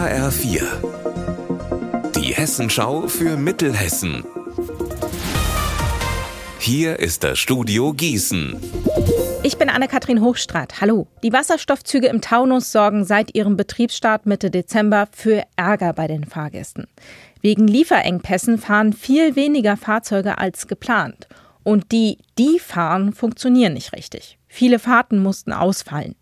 HR4. Die Hessenschau für Mittelhessen. Hier ist das Studio Gießen. Ich bin Anne-Kathrin Hochstrat. Hallo. Die Wasserstoffzüge im Taunus sorgen seit ihrem Betriebsstart Mitte Dezember für Ärger bei den Fahrgästen. Wegen Lieferengpässen fahren viel weniger Fahrzeuge als geplant. Und die, die fahren, funktionieren nicht richtig. Viele Fahrten mussten ausfallen.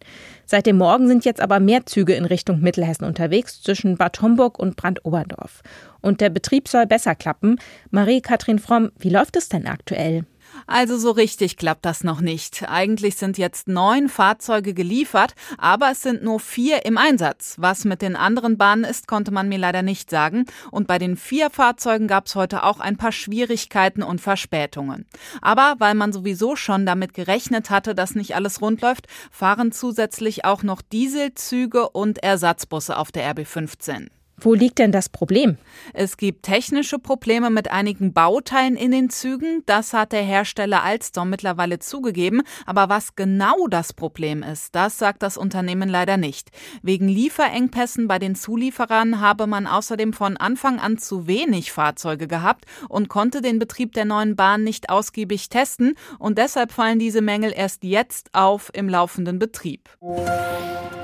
Seit dem Morgen sind jetzt aber mehr Züge in Richtung Mittelhessen unterwegs, zwischen Bad Homburg und Brandoberdorf. Und der Betrieb soll besser klappen. Marie-Kathrin Fromm, wie läuft es denn aktuell? Also so richtig klappt das noch nicht. Eigentlich sind jetzt neun Fahrzeuge geliefert, aber es sind nur vier im Einsatz. Was mit den anderen Bahnen ist, konnte man mir leider nicht sagen. Und bei den vier Fahrzeugen gab es heute auch ein paar Schwierigkeiten und Verspätungen. Aber weil man sowieso schon damit gerechnet hatte, dass nicht alles rund läuft, fahren zusätzlich auch noch Dieselzüge und Ersatzbusse auf der RB15. Wo liegt denn das Problem? Es gibt technische Probleme mit einigen Bauteilen in den Zügen. Das hat der Hersteller Alstom mittlerweile zugegeben. Aber was genau das Problem ist, das sagt das Unternehmen leider nicht. Wegen Lieferengpässen bei den Zulieferern habe man außerdem von Anfang an zu wenig Fahrzeuge gehabt und konnte den Betrieb der neuen Bahn nicht ausgiebig testen. Und deshalb fallen diese Mängel erst jetzt auf im laufenden Betrieb.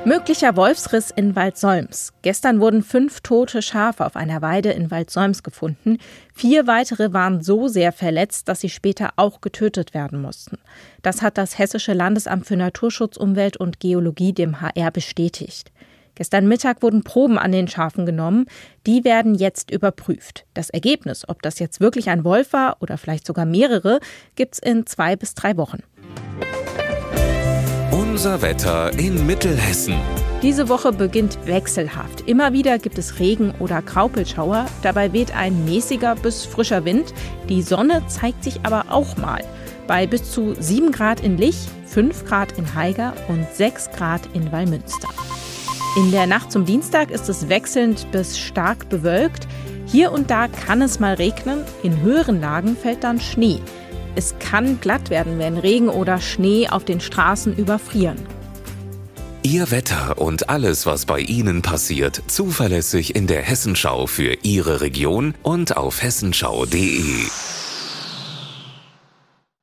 Möglicher Wolfsriss in Waldsolms. Gestern wurden fünf tote Schafe auf einer Weide in Waldsolms gefunden. Vier weitere waren so sehr verletzt, dass sie später auch getötet werden mussten. Das hat das Hessische Landesamt für Naturschutz, Umwelt und Geologie dem HR bestätigt. Gestern Mittag wurden Proben an den Schafen genommen. Die werden jetzt überprüft. Das Ergebnis, ob das jetzt wirklich ein Wolf war oder vielleicht sogar mehrere, gibt's in zwei bis drei Wochen. Unser Wetter in Mittelhessen. Diese Woche beginnt wechselhaft. Immer wieder gibt es Regen oder Graupelschauer. Dabei weht ein mäßiger bis frischer Wind. Die Sonne zeigt sich aber auch mal. Bei bis zu 7 Grad in Lich, 5 Grad in Haiger und 6 Grad in Wallmünster. In der Nacht zum Dienstag ist es wechselnd bis stark bewölkt. Hier und da kann es mal regnen. In höheren Lagen fällt dann Schnee. Es kann glatt werden, wenn Regen oder Schnee auf den Straßen überfrieren. Ihr Wetter und alles, was bei Ihnen passiert, zuverlässig in der Hessenschau für Ihre Region und auf hessenschau.de.